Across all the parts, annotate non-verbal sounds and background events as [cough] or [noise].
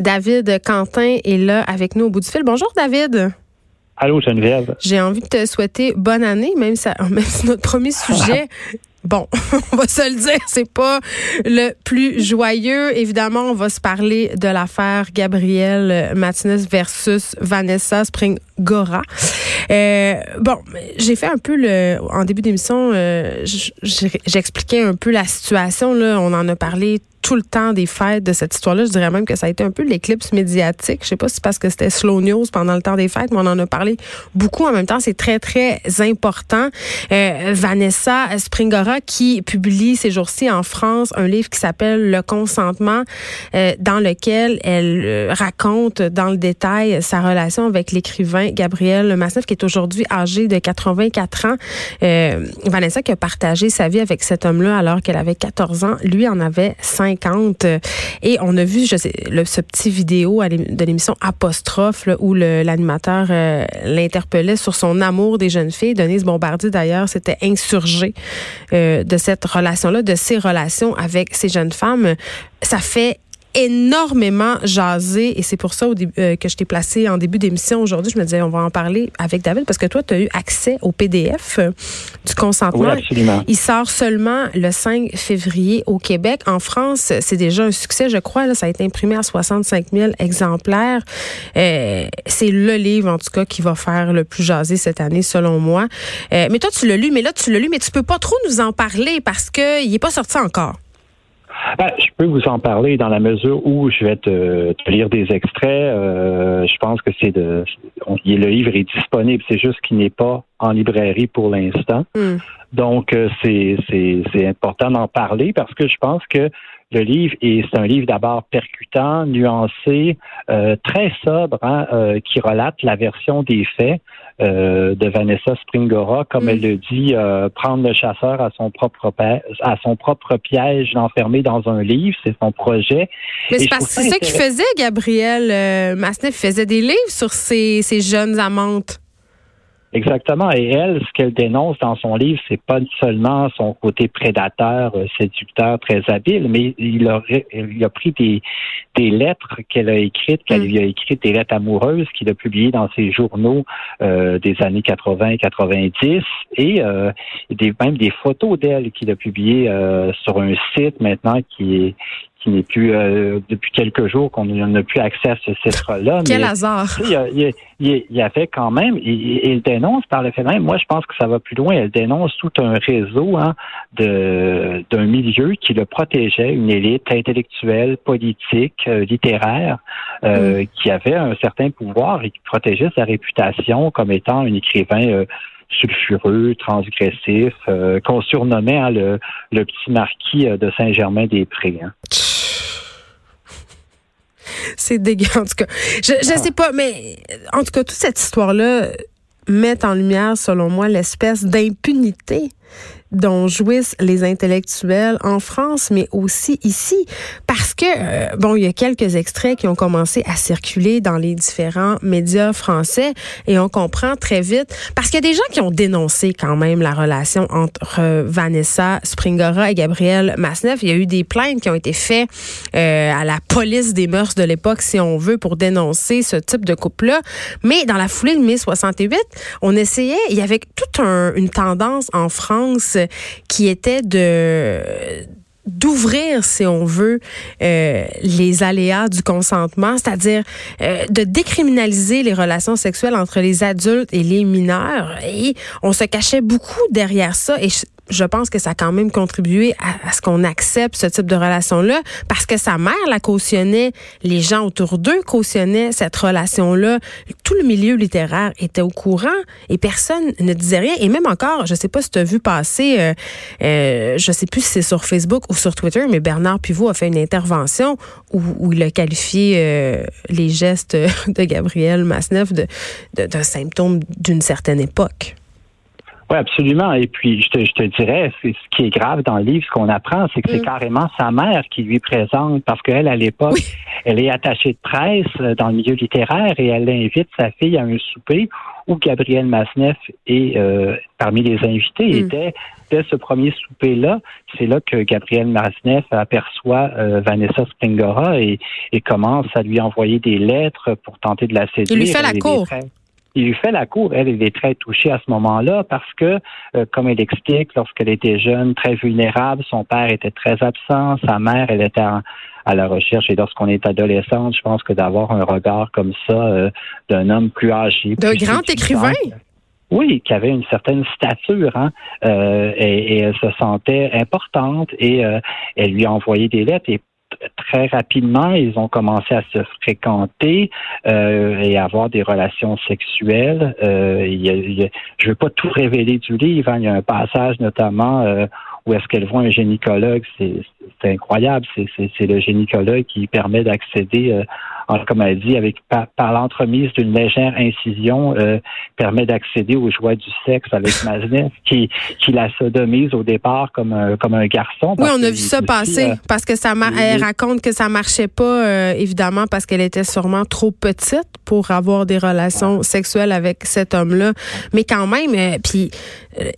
David Quentin est là avec nous au bout du fil. Bonjour David. Allô Geneviève. J'ai envie de te souhaiter bonne année, même si, [laughs] même si notre premier sujet [laughs] Bon, [laughs] on va se le dire, c'est pas le plus joyeux. Évidemment, on va se parler de l'affaire Gabrielle Martinez versus Vanessa Springora. Euh, bon, j'ai fait un peu le en début d'émission, euh, j'expliquais un peu la situation là. On en a parlé tout le temps des fêtes de cette histoire-là. Je dirais même que ça a été un peu l'éclipse médiatique. Je sais pas si c'est parce que c'était slow news pendant le temps des fêtes, mais on en a parlé beaucoup en même temps. C'est très, très important. Euh, Vanessa Springora qui publie ces jours-ci en France un livre qui s'appelle Le consentement, dans lequel elle raconte dans le détail sa relation avec l'écrivain Gabriel qui est aujourd'hui âgé de 84 ans. Euh, Vanessa qui a partagé sa vie avec cet homme-là alors qu'elle avait 14 ans. Lui en avait 5 et on a vu je sais, le, ce petit vidéo de l'émission Apostrophe où l'animateur euh, l'interpellait sur son amour des jeunes filles. Denise Bombardier, d'ailleurs, s'était insurgée euh, de cette relation-là, de ses relations avec ces jeunes femmes. Ça fait énormément jasé et c'est pour ça euh, que je t'ai placé en début d'émission aujourd'hui. Je me disais, on va en parler avec David parce que toi, tu as eu accès au PDF euh, du consentement. Il sort seulement le 5 février au Québec. En France, c'est déjà un succès, je crois. Là, ça a été imprimé à 65 000 exemplaires. Euh, c'est le livre, en tout cas, qui va faire le plus jaser cette année, selon moi. mais toi, tu l'as lu, mais là, tu l'as lu, mais tu peux pas trop nous en parler parce qu'il n'est pas sorti encore. Ben, je peux vous en parler dans la mesure où je vais te, lire des extraits. Euh, je pense que c'est de. le livre est disponible, c'est juste qu'il n'est pas en librairie pour l'instant. Hmm. Donc, euh, c'est, c'est important d'en parler parce que je pense que le livre est c'est un livre d'abord percutant, nuancé, euh, très sobre, hein, euh, qui relate la version des faits euh, de Vanessa Springora, comme mm. elle le dit, prendre le chasseur à son propre à son propre piège, l'enfermer dans un livre, c'est son projet. Mais c'est parce que c'est ça qu'il faisait, Gabriel Masneff, faisait des livres sur ses, ses jeunes amantes. Exactement. Et elle, ce qu'elle dénonce dans son livre, c'est pas seulement son côté prédateur, euh, séducteur, très habile, mais il a, il a pris des, des lettres qu'elle a écrites, qu'elle mm. lui a écrites, des lettres amoureuses qu'il a publiées dans ses journaux euh, des années 80 90 et euh, des, même des photos d'elle qu'il a publiées euh, sur un site maintenant qui est qui n'est plus euh, depuis quelques jours qu'on n'a plus accès à ce site-là. Quel hasard! Il, il, y avait quand même, il dénonce par le fait même, moi je pense que ça va plus loin, elle dénonce tout un réseau hein, de d'un milieu qui le protégeait, une élite intellectuelle, politique, euh, littéraire, euh, mm. qui avait un certain pouvoir et qui protégeait sa réputation comme étant un écrivain sulfureux, transgressif, qu'on surnommait hein, le, le, petit marquis de Saint-Germain-des-Prés. Hein. C'est dégueu, en tout cas. Je, je sais pas, mais en tout cas, toute cette histoire-là met en lumière, selon moi, l'espèce d'impunité dont jouissent les intellectuels en France, mais aussi ici, parce que, euh, bon, il y a quelques extraits qui ont commencé à circuler dans les différents médias français et on comprend très vite, parce qu'il y a des gens qui ont dénoncé quand même la relation entre Vanessa Springora et Gabriel Masneff. Il y a eu des plaintes qui ont été faites euh, à la police des mœurs de l'époque, si on veut, pour dénoncer ce type de couple-là. Mais dans la foulée de mai 68, on essayait, il y avait toute une tendance en France qui était d'ouvrir, si on veut, euh, les aléas du consentement, c'est-à-dire euh, de décriminaliser les relations sexuelles entre les adultes et les mineurs. Et on se cachait beaucoup derrière ça. Je pense que ça a quand même contribué à, ce qu'on accepte ce type de relation-là parce que sa mère la cautionnait, les gens autour d'eux cautionnaient cette relation-là. Tout le milieu littéraire était au courant et personne ne disait rien. Et même encore, je sais pas si tu as vu passer, euh, euh, je sais plus si c'est sur Facebook ou sur Twitter, mais Bernard Pivot a fait une intervention où, il a qualifié euh, les gestes de Gabriel Masneff de, de, de symptômes d'une certaine époque. Oui, absolument. Et puis, je te, je te dirais, ce qui est grave dans le livre, ce qu'on apprend, c'est que c'est mm. carrément sa mère qui lui présente, parce qu'elle, à l'époque, elle est attachée de presse euh, dans le milieu littéraire et elle invite sa fille à un souper où Gabriel Masneff est euh, parmi les invités. Et mm. dès, ce premier souper-là, c'est là que Gabriel Masneff aperçoit euh, Vanessa Springora et, et, commence à lui envoyer des lettres pour tenter de la séduire. Il lui fait la cour il lui fait la cour. Elle, elle est très touchée à ce moment-là parce que, euh, comme elle explique, lorsqu'elle était jeune, très vulnérable, son père était très absent, sa mère, elle était à la recherche. Et lorsqu'on est adolescente, je pense que d'avoir un regard comme ça euh, d'un homme plus âgé. D'un grand écrivain? Oui, qui avait une certaine stature, hein, euh, et, et, elle se sentait importante et elle lui a envoyé des lettres. Et très rapidement, ils ont commencé à se fréquenter euh, et avoir des relations sexuelles. Euh, je ne veux pas tout révéler du livre. Hein. Il y a un passage notamment euh, où est-ce qu'elle voit un gynécologue. C'est incroyable. C'est le gynécologue qui permet d'accéder euh, comme elle dit, avec par, l'entremise d'une légère incision, euh, permet d'accéder aux joies du sexe avec [laughs] Maznev, qui, qui la sodomise au départ comme un, comme un garçon. Oui, on a vu ça passer, euh, parce que ça elle raconte que ça marchait pas, euh, évidemment, parce qu'elle était sûrement trop petite pour avoir des relations sexuelles avec cet homme-là. Mais quand même, puis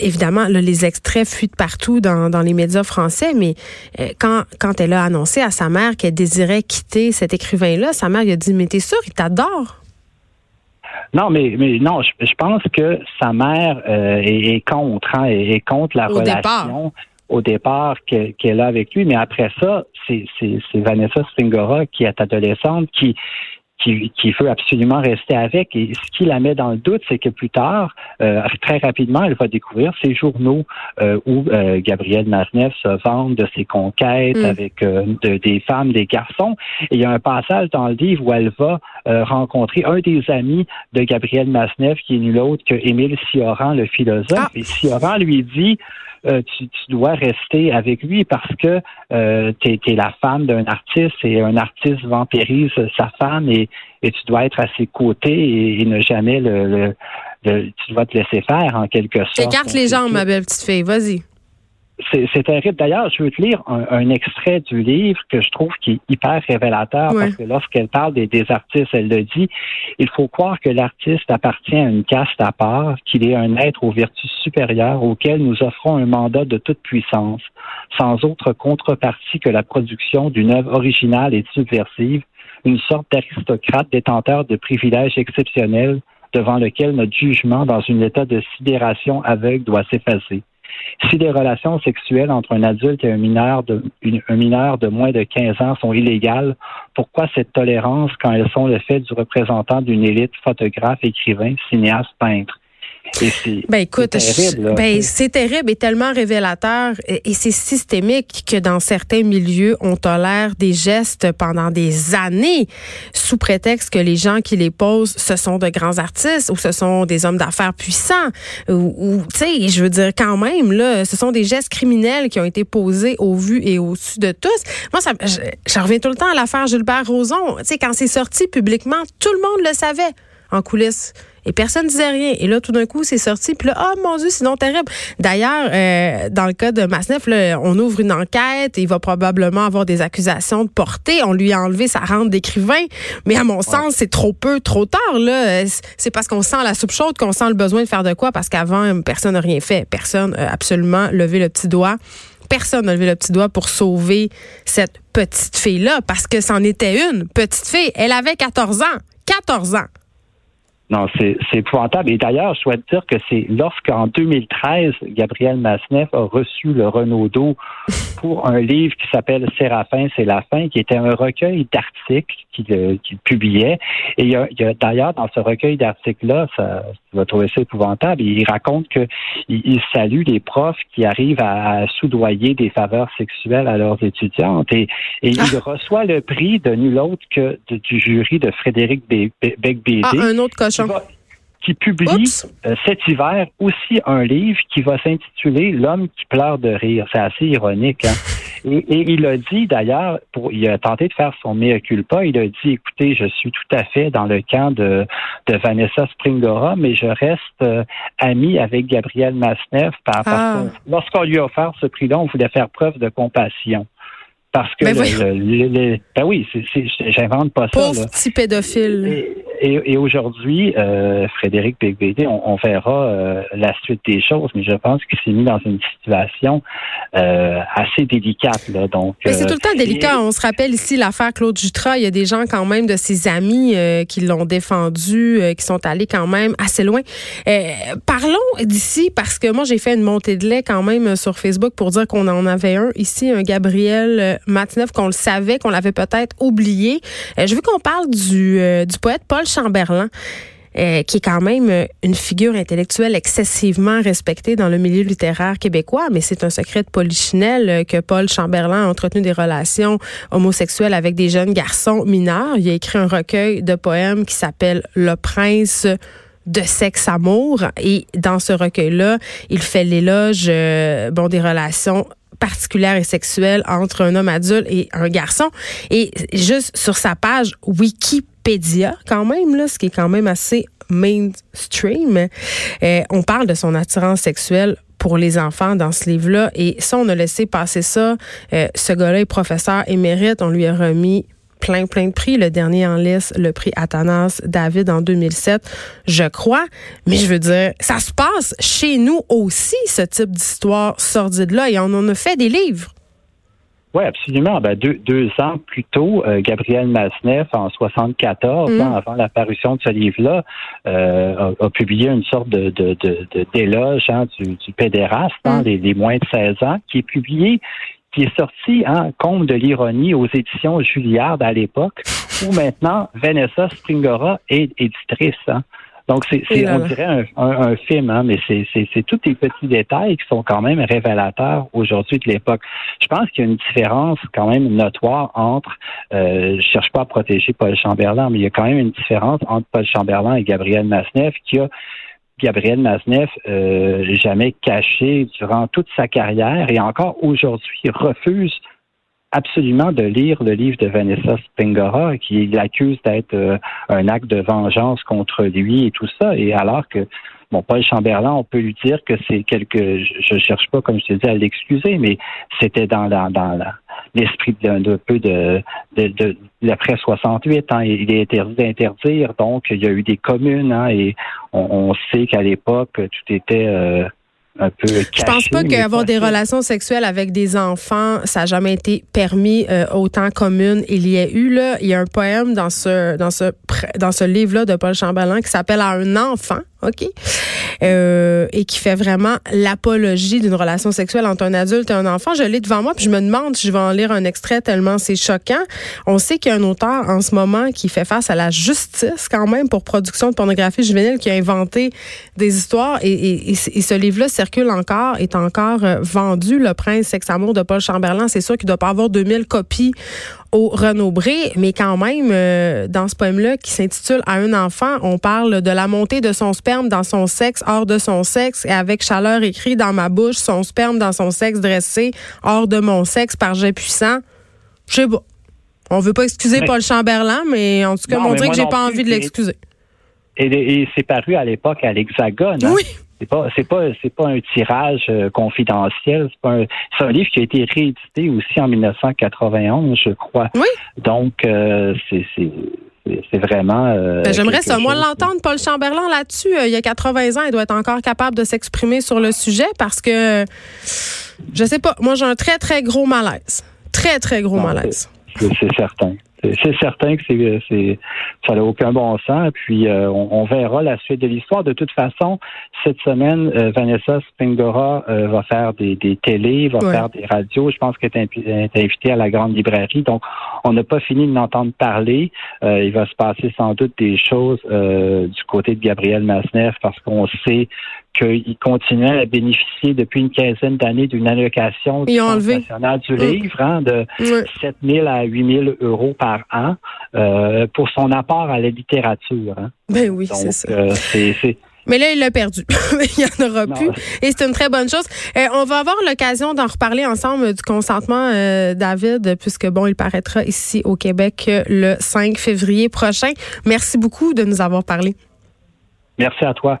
évidemment, les extraits fuient partout dans, dans les médias français, mais quand, quand elle a annoncé à sa mère qu'elle désirait quitter cet écrivain-là, sa mère il a dit, mais t'es sûr, il t'adore. Non, mais, mais non, je, pense que sa mère euh, est, contre, hein, est, contre la relation au départ qu'elle a avec lui. Mais après ça, c'est Vanessa Springora qui est adolescente, qui qui, veut absolument rester avec. Et ce qui la met dans le doute, c'est que plus tard, euh, très rapidement, elle va découvrir ces journaux euh, où euh, Gabriel Masneff se vante de ses conquêtes mm. avec des femmes, des garçons. Et il y a un passage dans le livre où elle va rencontrer un des amis de Gabriel Masneff, qui est nul autre que Émile Sioran, le philosophe. Ah. Et Sioran lui dit euh, tu, dois rester avec lui parce que euh, tu es, la femme d'un artiste et un artiste vampirise sa femme et, et tu dois être à ses côtés et, ne jamais le, le, tu dois te laisser faire en quelque sorte. Écarte les jambes, ma belle petite fille, vas-y c'est terrible. D'ailleurs, je veux te lire un, extrait du livre que je trouve qui est hyper révélateur parce que lorsqu'elle parle des, artistes, elle le dit, il faut croire que l'artiste appartient à une caste à part, qu'il est un être aux vertus supérieures auquel nous offrons un mandat de toute puissance, sans autre contrepartie que la production d'une œuvre originale et subversive, une sorte d'aristocrate détenteur de privilèges exceptionnels devant lequel notre jugement dans un état de sidération aveugle doit s'effacer. Si les relations sexuelles entre un adulte et un mineur de, moins de 15 ans sont illégales, pourquoi cette tolérance quand elles sont le fait du représentant d'une élite photographe, écrivain, cinéaste, peintre? Ben écoute, ben c'est terrible et tellement révélateur et, c'est systémique que dans certains milieux on tolère des gestes pendant des années sous prétexte que les gens qui les posent ce sont de grands artistes ou ce sont des hommes d'affaires puissants ou, tu sais, je veux dire quand même là, ce sont des gestes criminels qui ont été posés au vu et au dessus de tous. Moi ça je, reviens tout le temps à l'affaire Gilbert Rozon, tu sais quand c'est sorti publiquement, tout le monde le savait en coulisses. Et personne ne disait rien. Et là, tout d'un coup, c'est sorti. Puis là, oh mon Dieu, c'est non terrible. D'ailleurs, euh, dans le cas de Masneff, là, on ouvre une enquête. Et il va probablement avoir des accusations de portée. On lui a enlevé sa rente d'écrivain. Mais à mon sens, c'est trop peu, trop tard. Là, c'est parce qu'on sent la soupe chaude qu'on sent le besoin de faire de quoi. Parce qu'avant, personne n'a rien fait. Personne n'a absolument levé le petit doigt personne n'a levé le petit doigt pour sauver cette petite fille-là, parce que c'en était une petite fille. Elle avait 14 ans. 14 ans. Non, c'est épouvantable. Et d'ailleurs, je souhaite dire que c'est lorsqu'en 2013, Gabriel Masneff a reçu le Renaudot [laughs] pour un livre qui s'appelle Séraphin, c'est la fin, qui était un recueil d'articles qu'il publiait. Et il y a, d'ailleurs, dans ce recueil d'articles-là, ça, tu vas trouver ça épouvantable, il raconte qu'il il salue les profs qui arrivent à, soudoyer des faveurs sexuelles à leurs étudiantes. Et, et [laughs] il reçoit le prix de nul autre que du jury de Frédéric Becbédé. Ah, un autre cochon. Qui publie euh, cet hiver aussi un livre qui va s'intituler L'homme qui pleure de rire. C'est assez ironique. Hein? [laughs] Et, il a dit d'ailleurs, pour, il a tenté de faire son mea culpa. Il a dit, écoutez, je suis tout à fait dans le camp de, de Vanessa Springora, mais je reste euh, ami avec Gabriel Masneff parce ah. que lorsqu'on lui a offert ce prix-là, on voulait faire preuve de compassion. Parce que ben, ben oui, j'invente pas ça. Pauvre petit pédophile. Et, aujourd'hui, euh, Frédéric Beigbeder, on, verra euh, la suite des choses, mais je pense qu'il s'est mis dans une situation euh, assez délicate. Là, donc, mais c'est tout le temps délicat. On se rappelle ici l'affaire Claude Jutras. Il y a des gens quand même de ses amis qui l'ont défendu, qui sont allés quand même assez loin. parlons d'ici parce que moi j'ai fait une montée de lait quand même sur Facebook pour dire qu'on en avait un ici, un Gabriel Matineuf, qu'on le savait, qu'on l'avait peut-être oublié. je veux qu'on parle du, du poète Paul Chamberlain. Euh, qui est quand même euh, une figure intellectuelle excessivement respectée dans le milieu littéraire québécois, mais c'est un secret de polichinelle euh, que Paul Chamberlain a entretenu des relations homosexuelles avec des jeunes garçons mineurs. Il a écrit un recueil de poèmes qui s'appelle Le prince de sexe amour et dans ce recueil-là, il fait l'éloge bon des relations particulières et sexuelles entre un homme adulte et un garçon et juste sur sa page Wikipédia Pédia, quand même, là, ce qui est quand même assez mainstream. Euh, on parle de son attirance sexuelle pour les enfants dans ce livre-là. Et ça, on a laissé passer ça. Euh, ce gars-là est professeur émérite. On lui a remis plein, plein de prix. Le dernier en liste, le prix Athanas David en 2007, je crois. Mais je veux dire, ça se passe chez nous aussi, ce type d'histoire sordide-là. Et on en a fait des livres. Oui, absolument. Ben, deux, deux ans plus tôt, euh, Gabriel Masneff, en 74, mm. ans avant l'apparition de ce livre-là, euh, a, publié une sorte de, de, de, d'éloge hein, du, du pédéraste, hein, les, mm. moins de 16 ans, qui est publié qui est sorti en hein, Comte de l'ironie aux éditions Julliard à l'époque, où [laughs] maintenant Vanessa Springora est éditrice. Hein. Donc, c'est, on dirait un, film, hein, mais c'est, tous les petits détails qui sont quand même révélateurs aujourd'hui de l'époque. Je pense qu'il y a une différence quand même notoire entre, euh, je cherche pas à protéger Paul Chamberlain, mais il y a quand même une différence entre Paul Chamberlain et Gabriel Masneff qui a Gabriel Masneff euh, jamais caché durant toute sa carrière et encore aujourd'hui refuse absolument de lire le livre de Vanessa Spingora qui l'accuse d'être euh, un acte de vengeance contre lui et tout ça. Et alors que Bon, Paul Chamberlain, on peut lui dire que c'est quelque, je, ne cherche pas, comme je te dis, à l'excuser, mais c'était dans dans l'esprit d'un peu de, de, de, l'après 68. Hein, il est interdit d'interdire, donc il y a eu des communes, hein, et on, sait qu'à l'époque tout était euh, un peu Je pense pas qu'avoir des relations sexuelles avec des enfants, ça n'a jamais été permis euh, autant commune. Il y a eu là, il y a un poème dans ce dans ce dans ce livre là de Paul Chamberlain qui s'appelle À un enfant, ok, euh, et qui fait vraiment l'apologie d'une relation sexuelle entre un adulte et un enfant. Je l'ai devant moi, puis je me demande si je vais en lire un extrait tellement c'est choquant. On sait qu'il y a un auteur en ce moment qui fait face à la justice quand même pour production de pornographie juvénile qui a inventé des histoires et, ce livre-là circule encore, est encore euh, vendu, Le Prince Sex Amour de Paul Chamberlain. C'est sûr qu'il doit pas avoir 2000 copies au Renaud-Bré, mais quand même, euh, dans ce poème-là qui s'intitule À un enfant, on parle de la montée de son sperme dans son sexe, hors de son sexe, et avec chaleur écrit dans ma bouche, son sperme dans son sexe dressé, hors de mon sexe par jet puissant. Je sais pas. On veut pas excuser Paul Chamberlain, mais en tout cas, on dirait que j'ai pas envie de l'excuser. Et, c'est paru à l'époque à l'Hexagone. Hein? C'est pas c'est pas c'est pas un tirage euh, confidentiel. C'est un, un livre qui a été réédité aussi en 1991, je crois. Oui. Donc euh, c'est c'est vraiment. Euh, ben, j'aimerais ça. Moi, l'entendre, Paul Chamberlain, là-dessus, il y a 80 ans, il doit être encore capable de s'exprimer sur le sujet parce que, je sais pas, moi, j'ai un très, très gros malaise. Très, très gros malaise. C'est certain c'est certain que c'est, ça n'a aucun bon sens. Puis euh, on, verra la suite de l'histoire. De toute façon, cette semaine, euh, Vanessa Spingora euh, va faire des, des télés, va faire des radios. Je pense qu'elle est, invitée à la grande librairie. Donc, on n'a pas fini de l'entendre parler. il va se passer sans doute des choses du côté de Gabriel Masneff parce qu'on sait qu'il continuait à bénéficier depuis une quinzaine d'années d'une allocation du Fonds national du livre hein, de 7 000 à 8 000 euros par an euh, pour son apport à la littérature. Hein. Ben oui, c'est ça. Euh, mais là, il l'a perdu. [laughs] il n'y en aura plus. Et c'est une très bonne chose. Euh, on va avoir l'occasion d'en reparler ensemble du consentement, euh, David, puisque bon, il paraîtra ici au Québec le 5 février prochain. Merci beaucoup de nous avoir parlé. Merci à toi.